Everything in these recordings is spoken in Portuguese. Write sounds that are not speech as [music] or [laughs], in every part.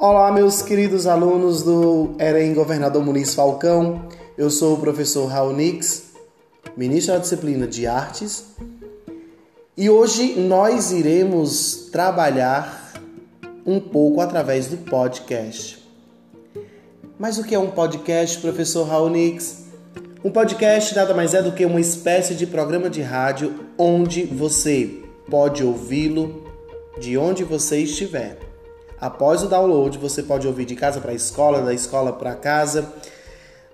Olá, meus queridos alunos do EREM Governador Muniz Falcão. Eu sou o professor Raul Nix, ministro da disciplina de Artes, e hoje nós iremos trabalhar um pouco através do podcast. Mas o que é um podcast, professor Raul Nix? Um podcast nada mais é do que uma espécie de programa de rádio onde você pode ouvi-lo de onde você estiver. Após o download, você pode ouvir de casa para a escola, da escola para casa,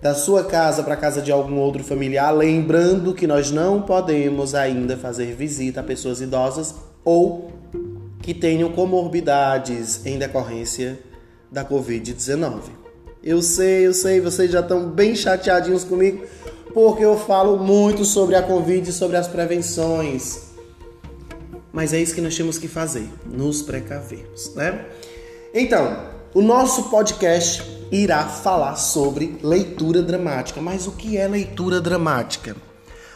da sua casa para casa de algum outro familiar, lembrando que nós não podemos ainda fazer visita a pessoas idosas ou que tenham comorbidades em decorrência da Covid-19. Eu sei, eu sei, vocês já estão bem chateadinhos comigo porque eu falo muito sobre a Covid e sobre as prevenções. Mas é isso que nós temos que fazer, nos precavermos, né? Então, o nosso podcast irá falar sobre leitura dramática. Mas o que é leitura dramática?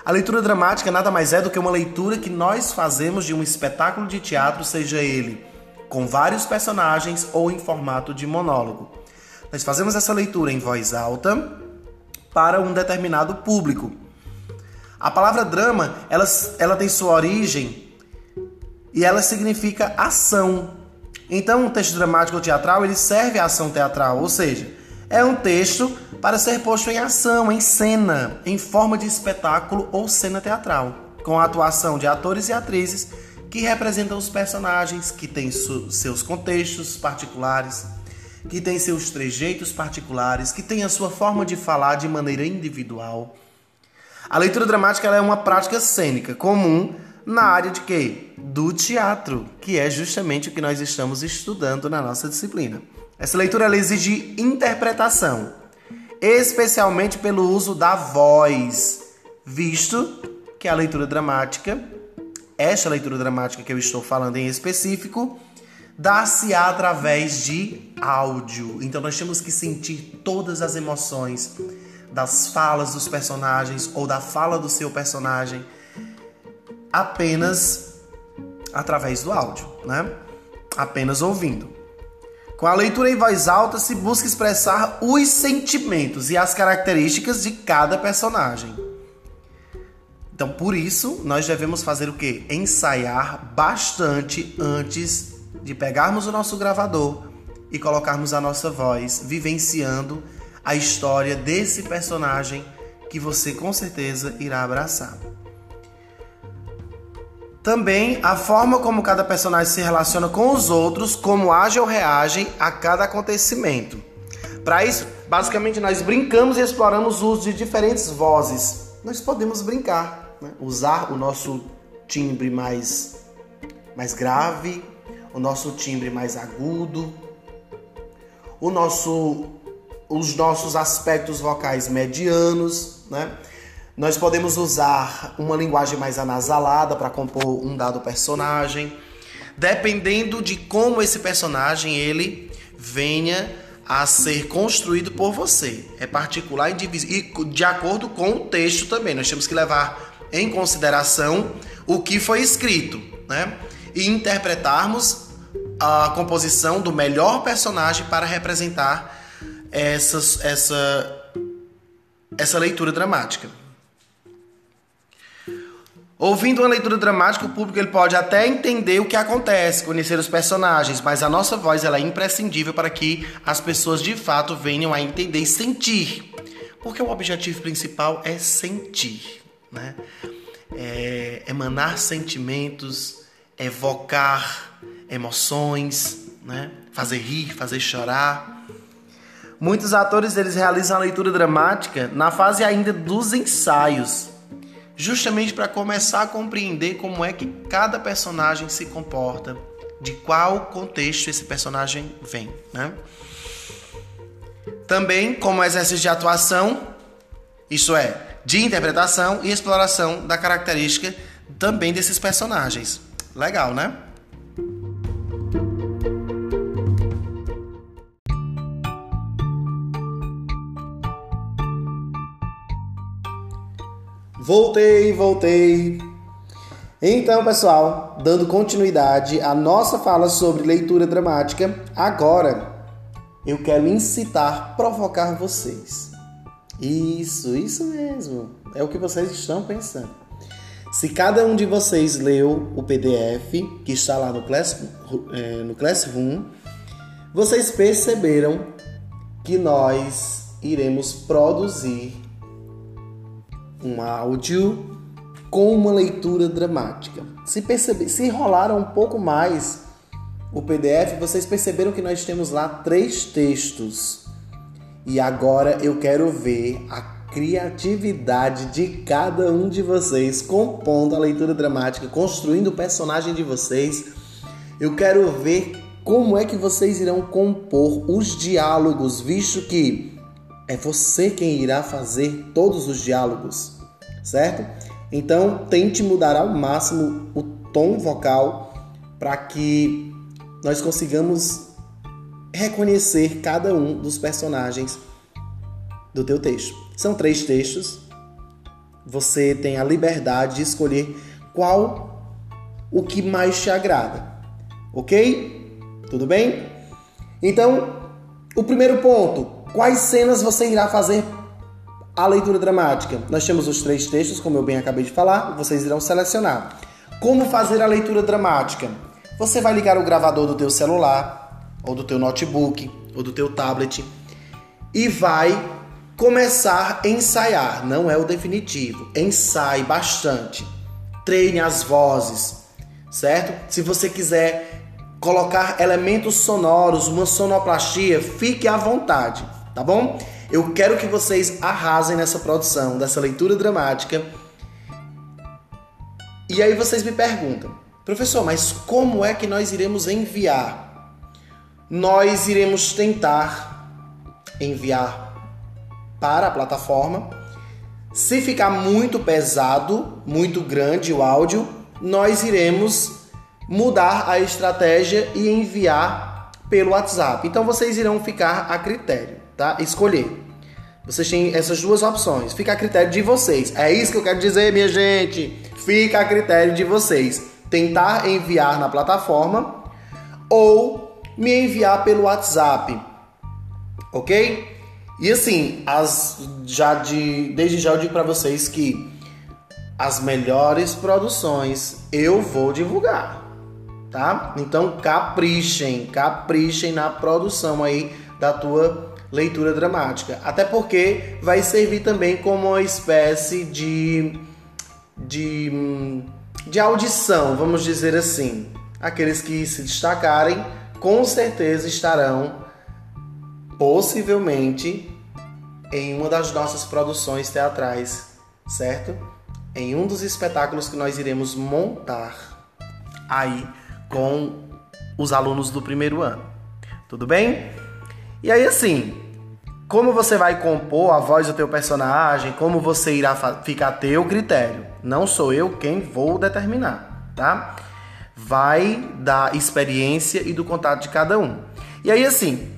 A leitura dramática nada mais é do que uma leitura que nós fazemos de um espetáculo de teatro, seja ele com vários personagens ou em formato de monólogo. Nós fazemos essa leitura em voz alta para um determinado público. A palavra drama, ela, ela tem sua origem e ela significa ação. Então, um texto dramático ou teatral, ele serve à ação teatral, ou seja, é um texto para ser posto em ação, em cena, em forma de espetáculo ou cena teatral, com a atuação de atores e atrizes que representam os personagens, que têm seus contextos particulares, que têm seus trejeitos particulares, que têm a sua forma de falar de maneira individual. A leitura dramática é uma prática cênica comum na área de quê? Do teatro, que é justamente o que nós estamos estudando na nossa disciplina. Essa leitura ela exige interpretação, especialmente pelo uso da voz, visto que a leitura dramática, esta leitura dramática que eu estou falando em específico, dá-se através de áudio. Então nós temos que sentir todas as emoções das falas dos personagens ou da fala do seu personagem apenas através do áudio, né? Apenas ouvindo. Com a leitura em voz alta se busca expressar os sentimentos e as características de cada personagem. Então, por isso, nós devemos fazer o quê? Ensaiar bastante antes de pegarmos o nosso gravador e colocarmos a nossa voz, vivenciando a história desse personagem que você com certeza irá abraçar. Também a forma como cada personagem se relaciona com os outros, como age ou reage a cada acontecimento. Para isso, basicamente, nós brincamos e exploramos o uso de diferentes vozes. Nós podemos brincar, né? usar o nosso timbre mais, mais grave, o nosso timbre mais agudo, o nosso, os nossos aspectos vocais medianos, né? Nós podemos usar uma linguagem mais anasalada para compor um dado personagem, dependendo de como esse personagem ele venha a ser construído por você. É particular e de acordo com o texto também. Nós temos que levar em consideração o que foi escrito, né? E interpretarmos a composição do melhor personagem para representar essas, essa, essa leitura dramática. Ouvindo uma leitura dramática, o público ele pode até entender o que acontece, conhecer os personagens, mas a nossa voz ela é imprescindível para que as pessoas de fato venham a entender e sentir. Porque o objetivo principal é sentir, né? É emanar sentimentos, evocar emoções, né? Fazer rir, fazer chorar. Muitos atores eles realizam a leitura dramática na fase ainda dos ensaios justamente para começar a compreender como é que cada personagem se comporta, de qual contexto esse personagem vem, né? Também como exercício de atuação, isso é, de interpretação e exploração da característica também desses personagens. Legal, né? Voltei, voltei. Então, pessoal, dando continuidade à nossa fala sobre leitura dramática, agora eu quero incitar, provocar vocês. Isso, isso mesmo. É o que vocês estão pensando. Se cada um de vocês leu o PDF que está lá no, Class, é, no Classroom, vocês perceberam que nós iremos produzir um áudio com uma leitura dramática. Se perceber, se rolar um pouco mais o PDF, vocês perceberam que nós temos lá três textos. E agora eu quero ver a criatividade de cada um de vocês compondo a leitura dramática, construindo o personagem de vocês. Eu quero ver como é que vocês irão compor os diálogos, visto que é você quem irá fazer todos os diálogos, certo? Então, tente mudar ao máximo o tom vocal para que nós consigamos reconhecer cada um dos personagens do teu texto. São três textos. Você tem a liberdade de escolher qual o que mais te agrada. OK? Tudo bem? Então, o primeiro ponto, quais cenas você irá fazer a leitura dramática. Nós temos os três textos, como eu bem acabei de falar, vocês irão selecionar. Como fazer a leitura dramática? Você vai ligar o gravador do teu celular, ou do teu notebook, ou do teu tablet e vai começar a ensaiar. Não é o definitivo. Ensaie bastante. Treine as vozes, certo? Se você quiser colocar elementos sonoros, uma sonoplastia, fique à vontade, tá bom? Eu quero que vocês arrasem nessa produção, dessa leitura dramática. E aí vocês me perguntam, professor, mas como é que nós iremos enviar? Nós iremos tentar enviar para a plataforma. Se ficar muito pesado, muito grande o áudio, nós iremos mudar a estratégia e enviar pelo WhatsApp. Então vocês irão ficar a critério tá? Escolher. Vocês têm essas duas opções. Fica a critério de vocês. É isso que eu quero dizer, minha gente. Fica a critério de vocês. Tentar enviar na plataforma ou me enviar pelo WhatsApp. OK? E assim, as já de desde já eu digo para vocês que as melhores produções eu vou divulgar, tá? Então caprichem, caprichem na produção aí da tua leitura dramática. Até porque vai servir também como uma espécie de, de, de audição, vamos dizer assim. Aqueles que se destacarem com certeza estarão possivelmente em uma das nossas produções teatrais, certo? Em um dos espetáculos que nós iremos montar aí com os alunos do primeiro ano. Tudo bem? E aí, assim, como você vai compor a voz do teu personagem, como você irá ficar a teu critério. Não sou eu quem vou determinar, tá? Vai da experiência e do contato de cada um. E aí, assim,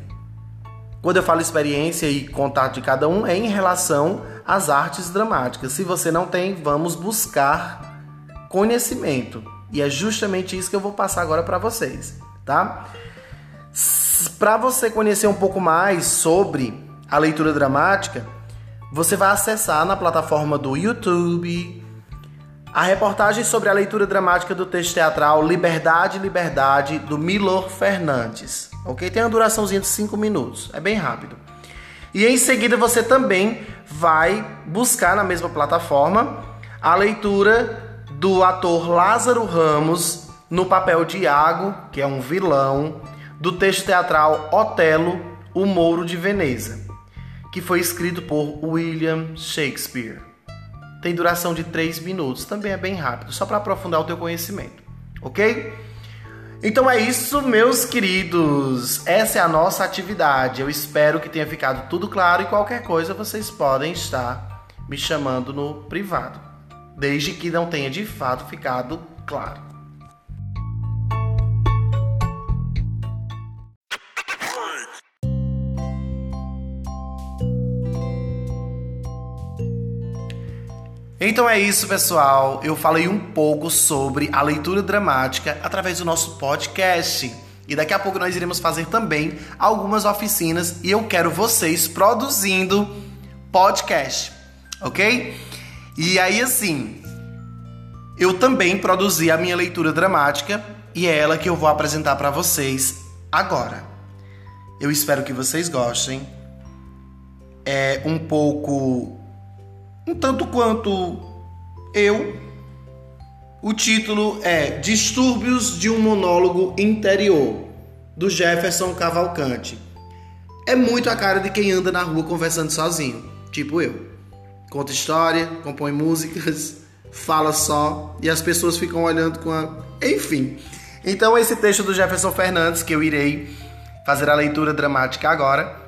quando eu falo experiência e contato de cada um, é em relação às artes dramáticas. Se você não tem, vamos buscar conhecimento. E é justamente isso que eu vou passar agora para vocês, tá? Para você conhecer um pouco mais sobre a leitura dramática, você vai acessar na plataforma do YouTube a reportagem sobre a leitura dramática do texto teatral Liberdade, Liberdade, do Milor Fernandes. Ok? Tem uma duraçãozinha de 5 minutos, é bem rápido. E em seguida você também vai buscar na mesma plataforma a leitura do ator Lázaro Ramos no papel de Iago, que é um vilão, do texto teatral Otelo, o Mouro de Veneza, que foi escrito por William Shakespeare. Tem duração de 3 minutos, também é bem rápido, só para aprofundar o teu conhecimento, ok? Então é isso, meus queridos. Essa é a nossa atividade. Eu espero que tenha ficado tudo claro e qualquer coisa vocês podem estar me chamando no privado, desde que não tenha de fato ficado claro. Então é isso, pessoal. Eu falei um pouco sobre a leitura dramática através do nosso podcast. E daqui a pouco nós iremos fazer também algumas oficinas e eu quero vocês produzindo podcast, ok? E aí assim, eu também produzi a minha leitura dramática e é ela que eu vou apresentar para vocês agora. Eu espero que vocês gostem. É um pouco um tanto quanto eu. O título é Distúrbios de um monólogo interior, do Jefferson Cavalcante. É muito a cara de quem anda na rua conversando sozinho, tipo eu. Conta história, compõe músicas, [laughs] fala só e as pessoas ficam olhando com a. Enfim. Então, esse texto do Jefferson Fernandes, que eu irei fazer a leitura dramática agora,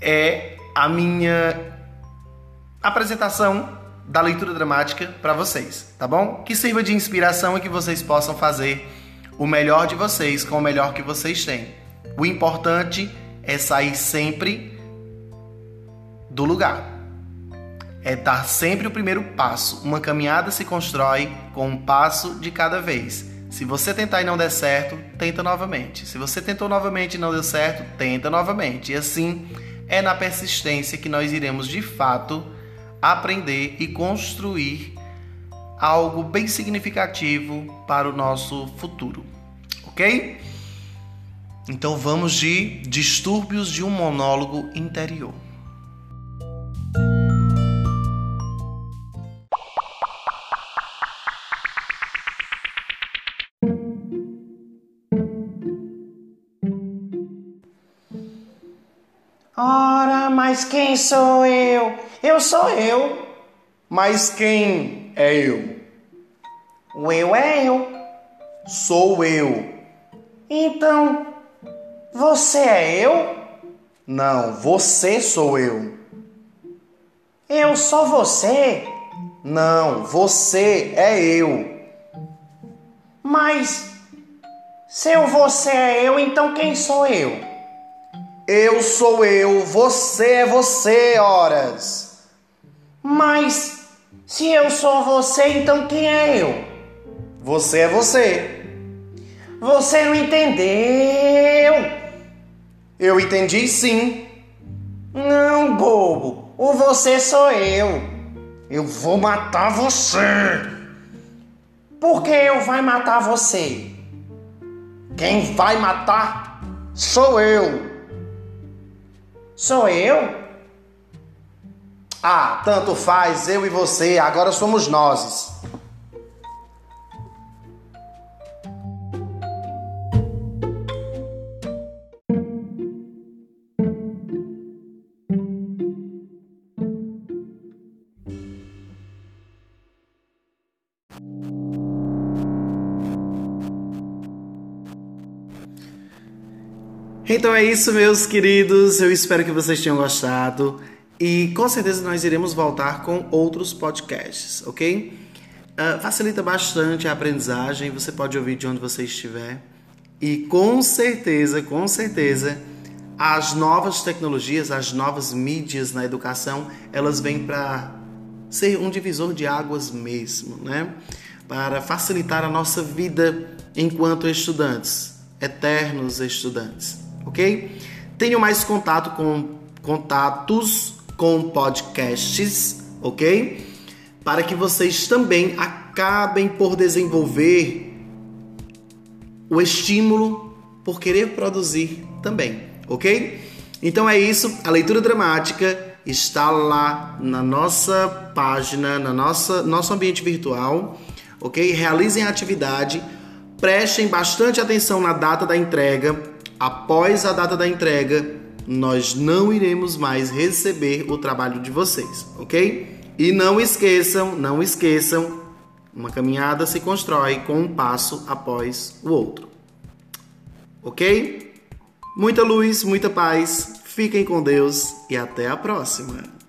é a minha apresentação da leitura dramática para vocês, tá bom? Que sirva de inspiração e que vocês possam fazer o melhor de vocês com o melhor que vocês têm. O importante é sair sempre do lugar. É dar sempre o primeiro passo. Uma caminhada se constrói com um passo de cada vez. Se você tentar e não der certo, tenta novamente. Se você tentou novamente e não deu certo, tenta novamente. E assim é na persistência que nós iremos de fato aprender e construir algo bem significativo para o nosso futuro, ok? Então vamos de distúrbios de um monólogo interior. Ora, mas quem sou eu? Eu sou eu. Mas quem é eu? O eu é eu. Sou eu. Então, você é eu? Não, você sou eu. Eu sou você? Não, você é eu. Mas se o você é eu, então quem sou eu? Eu sou eu, você é você, horas. Mas se eu sou você, então quem é eu? Você é você. Você não entendeu? Eu entendi sim. Não, bobo. O você sou eu. Eu vou matar você. Por que eu vai matar você? Quem vai matar sou eu. Sou eu? Ah, tanto faz, eu e você, agora somos nós. Então é isso, meus queridos. Eu espero que vocês tenham gostado. E com certeza nós iremos voltar com outros podcasts, ok? Uh, facilita bastante a aprendizagem, você pode ouvir de onde você estiver. E com certeza, com certeza, as novas tecnologias, as novas mídias na educação, elas vêm para ser um divisor de águas mesmo, né? Para facilitar a nossa vida enquanto estudantes, eternos estudantes ok? Tenho mais contato com contatos com podcasts, ok? Para que vocês também acabem por desenvolver o estímulo por querer produzir também, ok? Então é isso, a leitura dramática está lá na nossa página, na nossa nosso ambiente virtual, ok? Realizem a atividade, prestem bastante atenção na data da entrega, após a data da entrega, nós não iremos mais receber o trabalho de vocês, ok? E não esqueçam, não esqueçam, uma caminhada se constrói com um passo após o outro, ok? Muita luz, muita paz, fiquem com Deus e até a próxima!